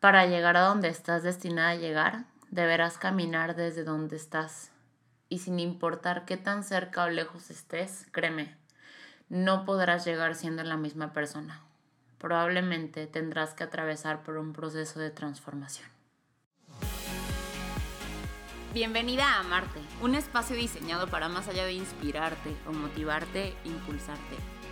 Para llegar a donde estás destinada a llegar, deberás caminar desde donde estás. Y sin importar qué tan cerca o lejos estés, créeme, no podrás llegar siendo la misma persona. Probablemente tendrás que atravesar por un proceso de transformación. Bienvenida a Marte, un espacio diseñado para más allá de inspirarte o motivarte, impulsarte.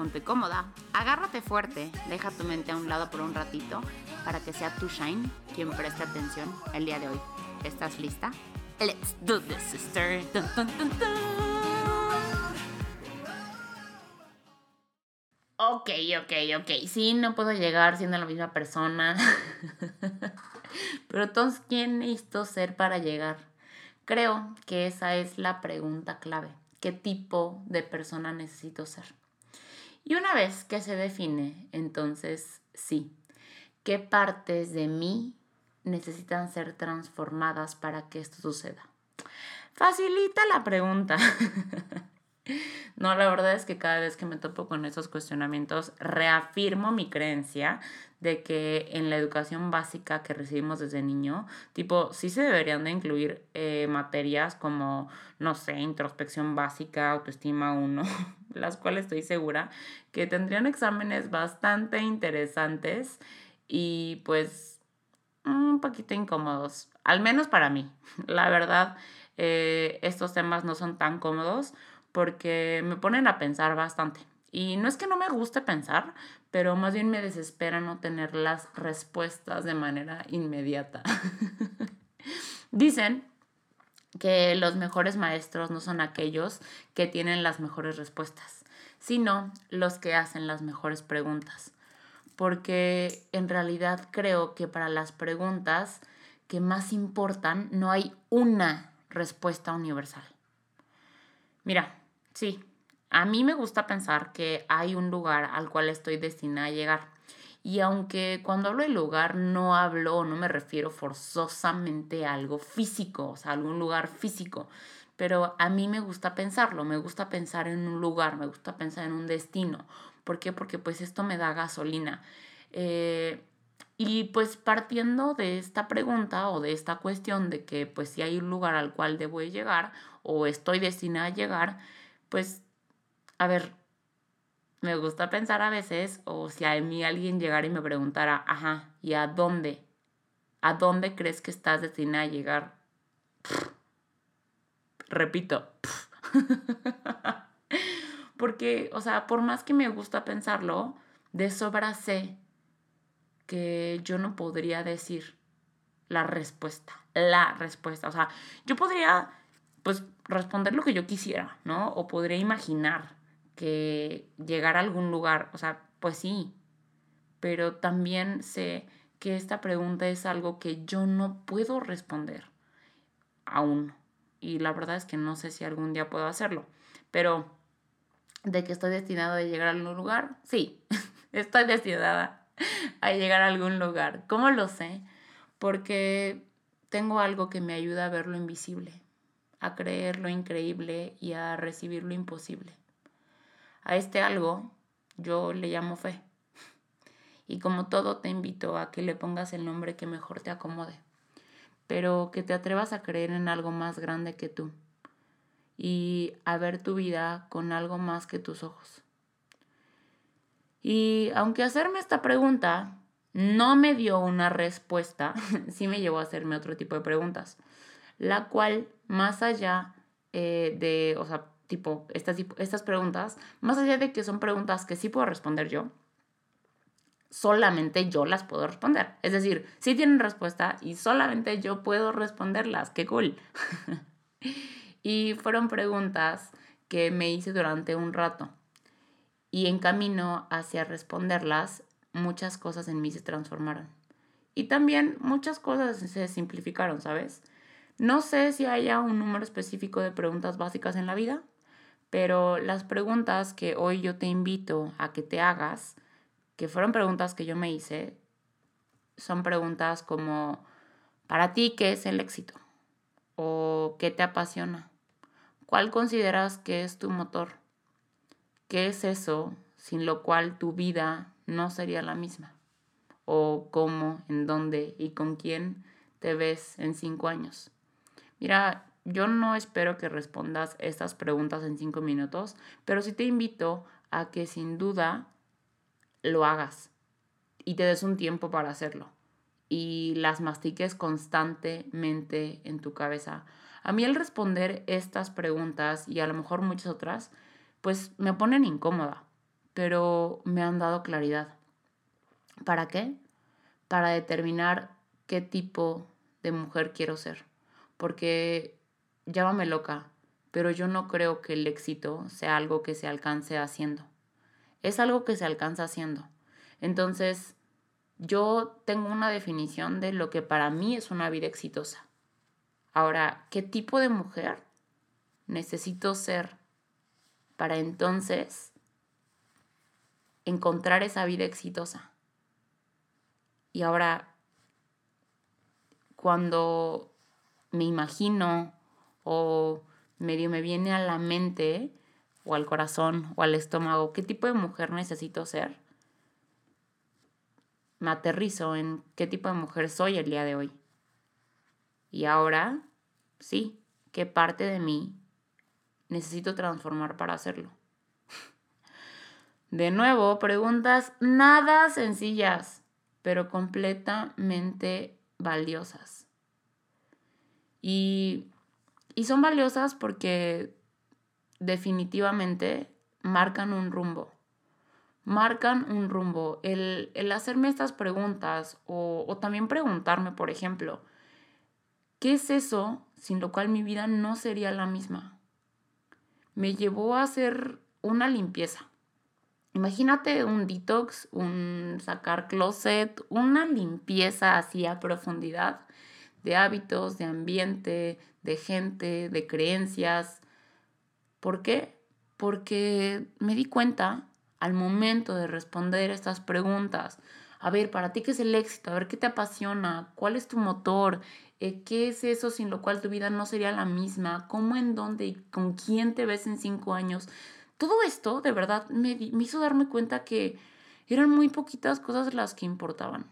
Ponte cómoda, agárrate fuerte, deja tu mente a un lado por un ratito para que sea tu Shine quien preste atención el día de hoy. ¿Estás lista? Let's do this, sister. Ok, ok, ok. Sí, no puedo llegar siendo la misma persona. Pero entonces, ¿quién necesito ser para llegar? Creo que esa es la pregunta clave. ¿Qué tipo de persona necesito ser? Y una vez que se define, entonces sí, ¿qué partes de mí necesitan ser transformadas para que esto suceda? Facilita la pregunta. No, la verdad es que cada vez que me topo con esos cuestionamientos, reafirmo mi creencia de que en la educación básica que recibimos desde niño, tipo, sí se deberían de incluir eh, materias como, no sé, introspección básica, autoestima 1, las cuales estoy segura que tendrían exámenes bastante interesantes y pues un poquito incómodos, al menos para mí. La verdad, eh, estos temas no son tan cómodos porque me ponen a pensar bastante. Y no es que no me guste pensar, pero más bien me desespera no tener las respuestas de manera inmediata. Dicen que los mejores maestros no son aquellos que tienen las mejores respuestas, sino los que hacen las mejores preguntas. Porque en realidad creo que para las preguntas que más importan no hay una respuesta universal. Mira, Sí, a mí me gusta pensar que hay un lugar al cual estoy destinada a llegar. Y aunque cuando hablo de lugar no hablo no me refiero forzosamente a algo físico, o sea, a algún lugar físico, pero a mí me gusta pensarlo, me gusta pensar en un lugar, me gusta pensar en un destino. ¿Por qué? Porque pues esto me da gasolina. Eh, y pues partiendo de esta pregunta o de esta cuestión de que pues si hay un lugar al cual debo llegar o estoy destinada a llegar, pues, a ver, me gusta pensar a veces, o si a mí alguien llegara y me preguntara, ajá, ¿y a dónde? ¿A dónde crees que estás destinada a llegar? Repito. Porque, o sea, por más que me gusta pensarlo, de sobra sé que yo no podría decir la respuesta, la respuesta. O sea, yo podría pues responder lo que yo quisiera, ¿no? O podría imaginar que llegar a algún lugar, o sea, pues sí, pero también sé que esta pregunta es algo que yo no puedo responder aún. Y la verdad es que no sé si algún día puedo hacerlo. Pero de que estoy destinado a llegar a algún lugar, sí, estoy destinada a llegar a algún lugar. ¿Cómo lo sé? Porque tengo algo que me ayuda a ver lo invisible a creer lo increíble y a recibir lo imposible. A este algo yo le llamo fe. Y como todo te invito a que le pongas el nombre que mejor te acomode, pero que te atrevas a creer en algo más grande que tú y a ver tu vida con algo más que tus ojos. Y aunque hacerme esta pregunta no me dio una respuesta, sí me llevó a hacerme otro tipo de preguntas la cual más allá eh, de, o sea, tipo, estas, estas preguntas, más allá de que son preguntas que sí puedo responder yo, solamente yo las puedo responder. Es decir, sí tienen respuesta y solamente yo puedo responderlas. ¡Qué cool! y fueron preguntas que me hice durante un rato. Y en camino hacia responderlas, muchas cosas en mí se transformaron. Y también muchas cosas se simplificaron, ¿sabes? No sé si haya un número específico de preguntas básicas en la vida, pero las preguntas que hoy yo te invito a que te hagas, que fueron preguntas que yo me hice, son preguntas como, ¿para ti qué es el éxito? ¿O qué te apasiona? ¿Cuál consideras que es tu motor? ¿Qué es eso sin lo cual tu vida no sería la misma? ¿O cómo, en dónde y con quién te ves en cinco años? Mira, yo no espero que respondas estas preguntas en cinco minutos, pero sí te invito a que sin duda lo hagas y te des un tiempo para hacerlo y las mastiques constantemente en tu cabeza. A mí el responder estas preguntas y a lo mejor muchas otras, pues me ponen incómoda, pero me han dado claridad. ¿Para qué? Para determinar qué tipo de mujer quiero ser porque llámame loca, pero yo no creo que el éxito sea algo que se alcance haciendo. Es algo que se alcanza haciendo. Entonces, yo tengo una definición de lo que para mí es una vida exitosa. Ahora, ¿qué tipo de mujer necesito ser para entonces encontrar esa vida exitosa? Y ahora, cuando me imagino o medio me viene a la mente o al corazón o al estómago qué tipo de mujer necesito ser, me aterrizo en qué tipo de mujer soy el día de hoy. Y ahora, sí, qué parte de mí necesito transformar para hacerlo. De nuevo, preguntas nada sencillas, pero completamente valiosas. Y, son valiosas porque definitivamente marcan un rumbo. Marcan un rumbo. El, hacerme estas preguntas o, o también preguntarme, por ejemplo, ¿qué es eso sin lo cual mi vida no sería la misma? Me llevó a hacer una limpieza. Imagínate un detox, un sacar closet, una limpieza así a profundidad de hábitos, de ambiente, de gente, de creencias. ¿Por qué? Porque me di cuenta al momento de responder estas preguntas. A ver, para ti qué es el éxito, a ver qué te apasiona, cuál es tu motor, eh, qué es eso sin lo cual tu vida no sería la misma, cómo, en dónde y con quién te ves en cinco años. Todo esto de verdad me, me hizo darme cuenta que eran muy poquitas cosas las que importaban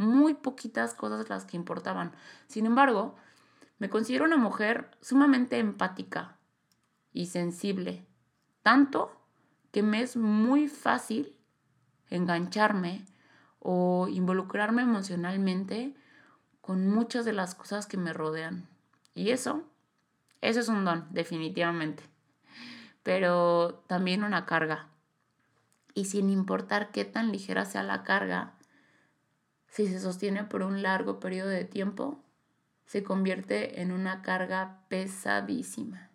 muy poquitas cosas las que importaban. Sin embargo, me considero una mujer sumamente empática y sensible, tanto que me es muy fácil engancharme o involucrarme emocionalmente con muchas de las cosas que me rodean. Y eso, eso es un don, definitivamente. Pero también una carga. Y sin importar qué tan ligera sea la carga, si se sostiene por un largo periodo de tiempo, se convierte en una carga pesadísima.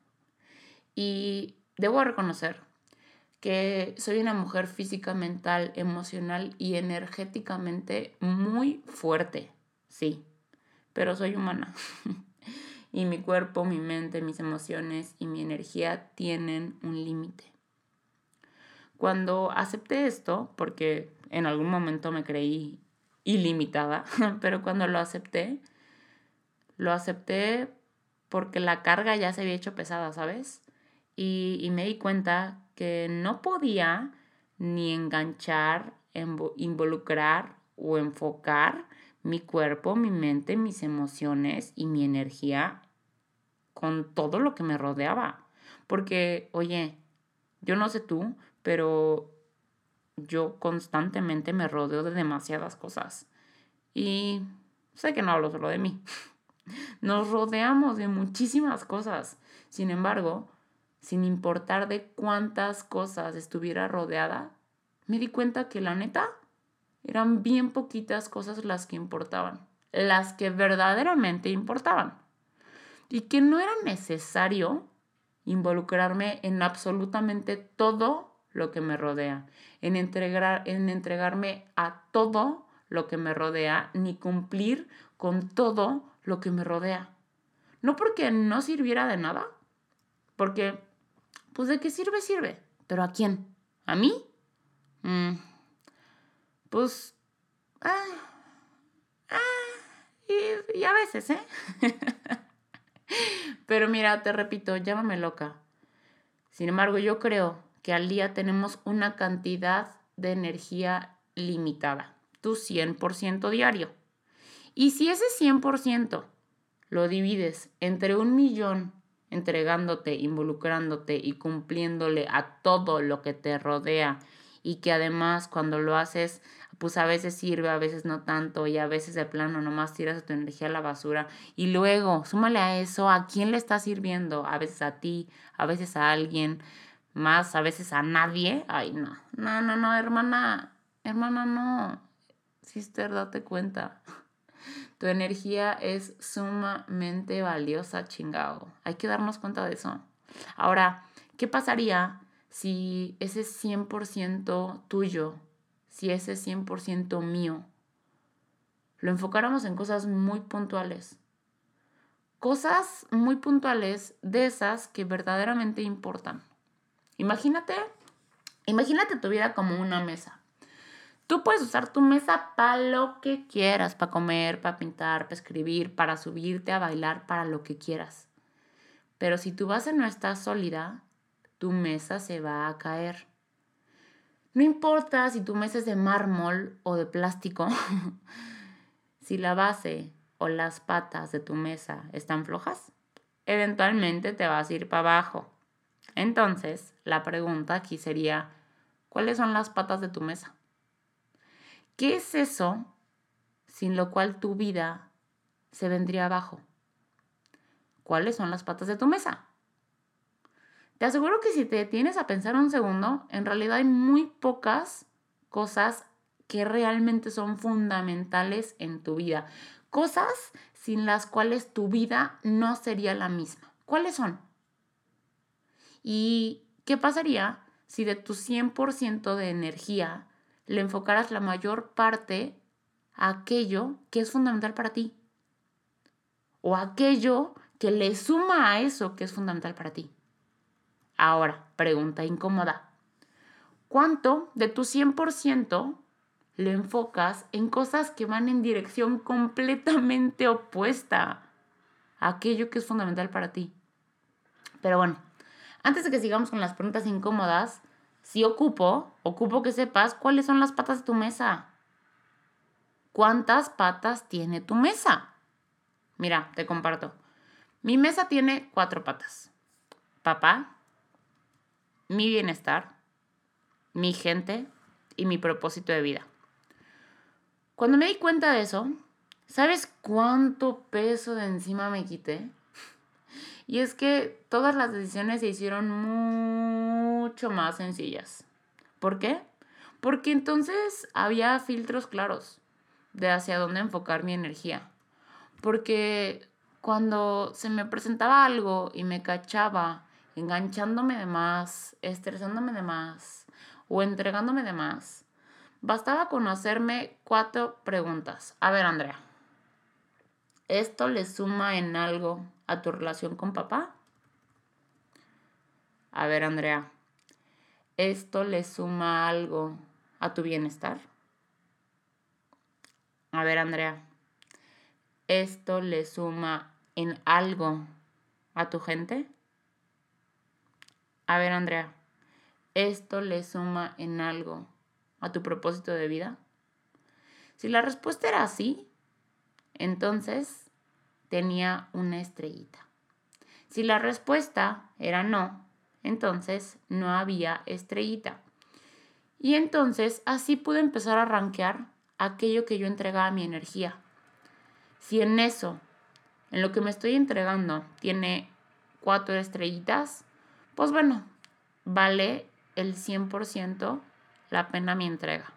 Y debo reconocer que soy una mujer física, mental, emocional y energéticamente muy fuerte, sí, pero soy humana. y mi cuerpo, mi mente, mis emociones y mi energía tienen un límite. Cuando acepté esto, porque en algún momento me creí ilimitada, pero cuando lo acepté, lo acepté porque la carga ya se había hecho pesada, ¿sabes? Y, y me di cuenta que no podía ni enganchar, involucrar o enfocar mi cuerpo, mi mente, mis emociones y mi energía con todo lo que me rodeaba. Porque, oye, yo no sé tú, pero yo constantemente me rodeo de demasiadas cosas. Y sé que no hablo solo de mí. Nos rodeamos de muchísimas cosas. Sin embargo, sin importar de cuántas cosas estuviera rodeada, me di cuenta que la neta eran bien poquitas cosas las que importaban, las que verdaderamente importaban. Y que no era necesario involucrarme en absolutamente todo lo que me rodea, en, entregar, en entregarme a todo lo que me rodea, ni cumplir con todo lo que me rodea. No porque no sirviera de nada, porque, pues de qué sirve, sirve. Pero ¿a quién? ¿A mí? Mm, pues, ah, ah, y, y a veces, ¿eh? Pero mira, te repito, llámame loca. Sin embargo, yo creo que al día tenemos una cantidad de energía limitada, tu 100% diario. Y si ese 100% lo divides entre un millón entregándote, involucrándote y cumpliéndole a todo lo que te rodea y que además cuando lo haces pues a veces sirve, a veces no tanto y a veces de plano nomás tiras tu energía a la basura y luego súmale a eso a quién le está sirviendo, a veces a ti, a veces a alguien más, a veces a nadie. Ay, no, no, no, no, hermana, hermana, no. Sister, date cuenta. Tu energía es sumamente valiosa, chingado. Hay que darnos cuenta de eso. Ahora, ¿qué pasaría si ese 100% tuyo, si ese 100% mío, lo enfocáramos en cosas muy puntuales? Cosas muy puntuales de esas que verdaderamente importan. Imagínate, imagínate tu vida como una mesa. Tú puedes usar tu mesa para lo que quieras, para comer, para pintar, para escribir, para subirte a bailar, para lo que quieras. Pero si tu base no está sólida, tu mesa se va a caer. No importa si tu mesa es de mármol o de plástico, si la base o las patas de tu mesa están flojas, eventualmente te vas a ir para abajo. Entonces, la pregunta aquí sería, ¿cuáles son las patas de tu mesa? ¿Qué es eso sin lo cual tu vida se vendría abajo? ¿Cuáles son las patas de tu mesa? Te aseguro que si te detienes a pensar un segundo, en realidad hay muy pocas cosas que realmente son fundamentales en tu vida. Cosas sin las cuales tu vida no sería la misma. ¿Cuáles son? ¿Y qué pasaría si de tu 100% de energía le enfocaras la mayor parte a aquello que es fundamental para ti. O aquello que le suma a eso que es fundamental para ti. Ahora, pregunta incómoda. ¿Cuánto de tu 100% le enfocas en cosas que van en dirección completamente opuesta a aquello que es fundamental para ti? Pero bueno, antes de que sigamos con las preguntas incómodas, si ocupo, ocupo que sepas cuáles son las patas de tu mesa. ¿Cuántas patas tiene tu mesa? Mira, te comparto. Mi mesa tiene cuatro patas. Papá, mi bienestar, mi gente y mi propósito de vida. Cuando me di cuenta de eso, ¿sabes cuánto peso de encima me quité? Y es que todas las decisiones se hicieron mucho más sencillas. ¿Por qué? Porque entonces había filtros claros de hacia dónde enfocar mi energía. Porque cuando se me presentaba algo y me cachaba enganchándome de más, estresándome de más o entregándome de más, bastaba con hacerme cuatro preguntas. A ver, Andrea, ¿esto le suma en algo a tu relación con papá? A ver, Andrea, ¿esto le suma algo a tu bienestar? A ver, Andrea, ¿esto le suma en algo a tu gente? A ver, Andrea, ¿esto le suma en algo a tu propósito de vida? Si la respuesta era sí, entonces tenía una estrellita. Si la respuesta era no, entonces no había estrellita. Y entonces así pude empezar a rankear aquello que yo entregaba mi energía. Si en eso, en lo que me estoy entregando, tiene cuatro estrellitas, pues bueno, vale el 100% la pena mi entrega.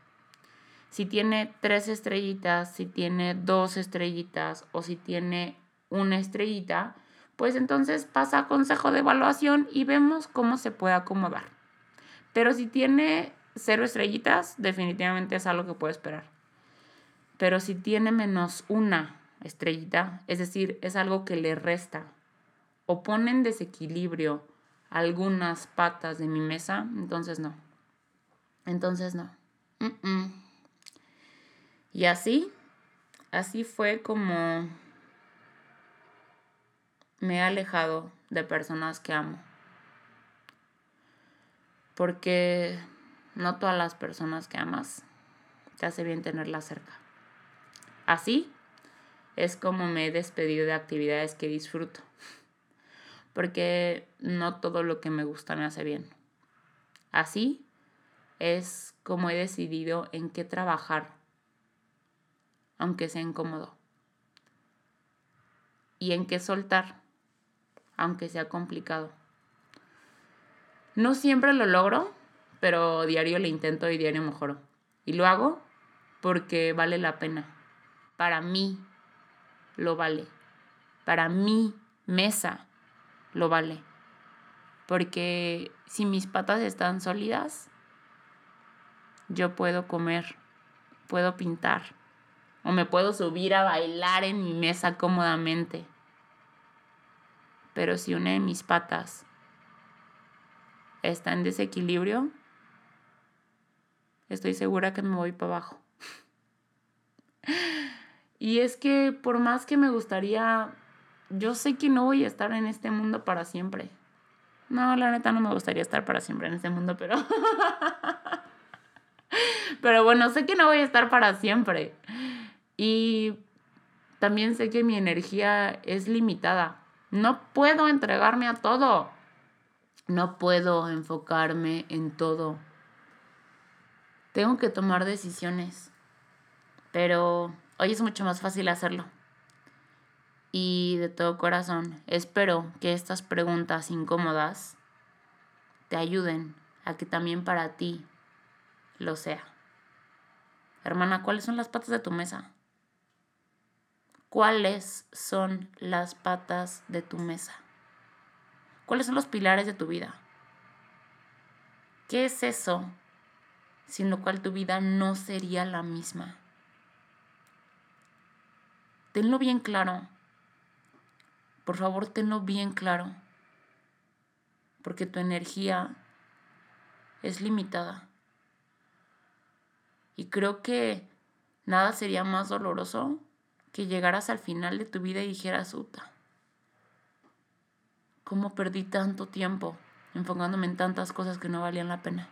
Si tiene tres estrellitas, si tiene dos estrellitas o si tiene una estrellita, pues entonces pasa a consejo de evaluación y vemos cómo se puede acomodar. Pero si tiene cero estrellitas, definitivamente es algo que puede esperar. Pero si tiene menos una estrellita, es decir, es algo que le resta o pone en desequilibrio algunas patas de mi mesa, entonces no. Entonces no. Y así, así fue como me he alejado de personas que amo. Porque no todas las personas que amas te hace bien tenerlas cerca. Así es como me he despedido de actividades que disfruto. Porque no todo lo que me gusta me hace bien. Así es como he decidido en qué trabajar, aunque sea incómodo. Y en qué soltar, aunque sea complicado. No siempre lo logro, pero diario le intento y diario mejoro. Y lo hago porque vale la pena. Para mí lo vale. Para mi mesa lo vale. Porque si mis patas están sólidas, yo puedo comer, puedo pintar o me puedo subir a bailar en mi mesa cómodamente. Pero si una de mis patas está en desequilibrio, estoy segura que me voy para abajo. y es que por más que me gustaría, yo sé que no voy a estar en este mundo para siempre. No, la neta no me gustaría estar para siempre en este mundo, pero... pero bueno, sé que no voy a estar para siempre. Y también sé que mi energía es limitada. No puedo entregarme a todo. No puedo enfocarme en todo. Tengo que tomar decisiones. Pero hoy es mucho más fácil hacerlo. Y de todo corazón, espero que estas preguntas incómodas te ayuden a que también para ti lo sea. Hermana, ¿cuáles son las patas de tu mesa? ¿Cuáles son las patas de tu mesa? ¿Cuáles son los pilares de tu vida? ¿Qué es eso sin lo cual tu vida no sería la misma? Tenlo bien claro. Por favor, tenlo bien claro. Porque tu energía es limitada. Y creo que nada sería más doloroso que llegaras al final de tu vida y dijeras, Uta, ¿cómo perdí tanto tiempo enfocándome en tantas cosas que no valían la pena?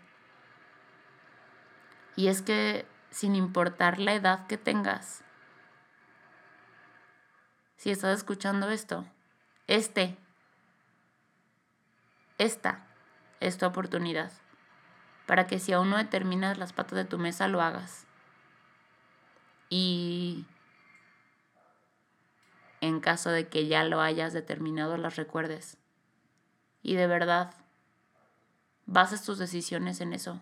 Y es que sin importar la edad que tengas, si estás escuchando esto, este, esta es tu oportunidad para que si aún no determinas las patas de tu mesa, lo hagas. Y en caso de que ya lo hayas determinado, las recuerdes. Y de verdad, bases tus decisiones en eso.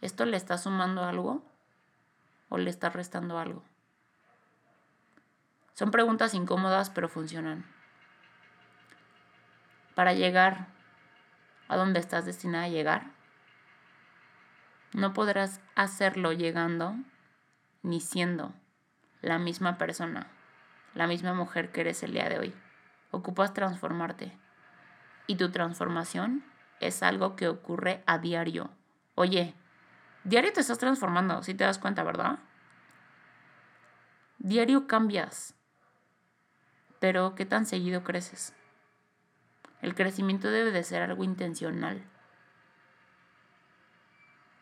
¿Esto le está sumando algo o le está restando algo? Son preguntas incómodas, pero funcionan. Para llegar a donde estás destinada a llegar, no podrás hacerlo llegando ni siendo la misma persona la misma mujer que eres el día de hoy. Ocupas transformarte. Y tu transformación es algo que ocurre a diario. Oye, diario te estás transformando, si te das cuenta, ¿verdad? Diario cambias. Pero ¿qué tan seguido creces? El crecimiento debe de ser algo intencional.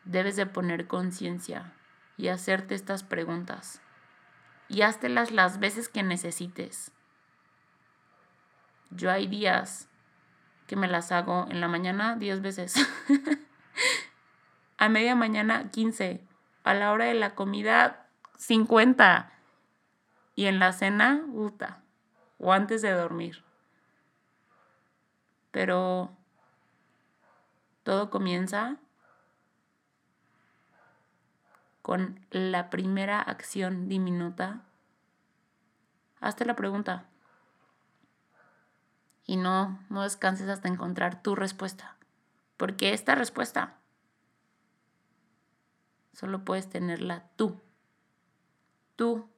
Debes de poner conciencia y hacerte estas preguntas y háztelas las veces que necesites. Yo hay días que me las hago en la mañana 10 veces, a media mañana 15, a la hora de la comida 50 y en la cena, puta, o antes de dormir. Pero todo comienza con la primera acción diminuta, hazte la pregunta. Y no, no descanses hasta encontrar tu respuesta. Porque esta respuesta solo puedes tenerla tú. Tú,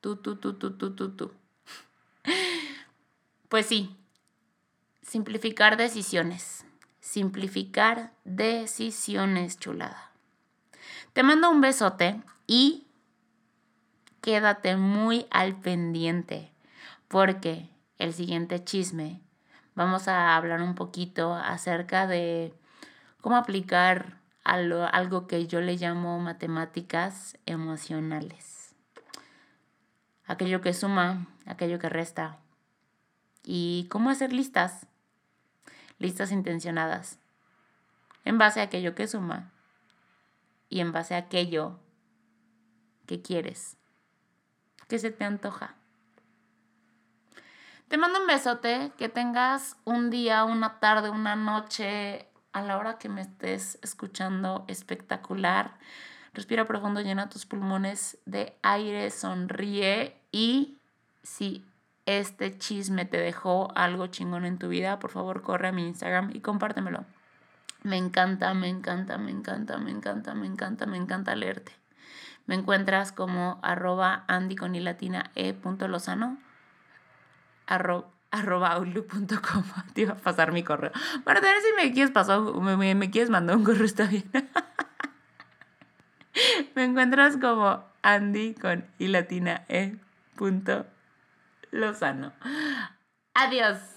tú, tú, tú, tú, tú, tú, tú. Pues sí, simplificar decisiones. Simplificar decisiones, chulada. Te mando un besote y quédate muy al pendiente porque el siguiente chisme vamos a hablar un poquito acerca de cómo aplicar algo, que yo le llamo matemáticas emocionales. Aquello que suma, aquello que resta. Y cómo hacer listas, listas intencionadas, en base a aquello que suma y en base a aquello que quieres, que se te antoja. Te mando un besote, que tengas un día, una tarde, una noche, a la hora que me estés escuchando espectacular. Respira profundo, llena tus pulmones de aire, sonríe y si este chisme te dejó algo chingón en tu vida, por favor corre a mi Instagram y compártemelo. Me encanta, me encanta, me encanta, me encanta, me encanta, me encanta leerte. Me encuentras como arroba andy e arroba. Te iba a pasar mi correo. Para ver si me quieres pasar, me, quieres mandar un correo, está bien. me encuentras como Andy con y e. Adiós.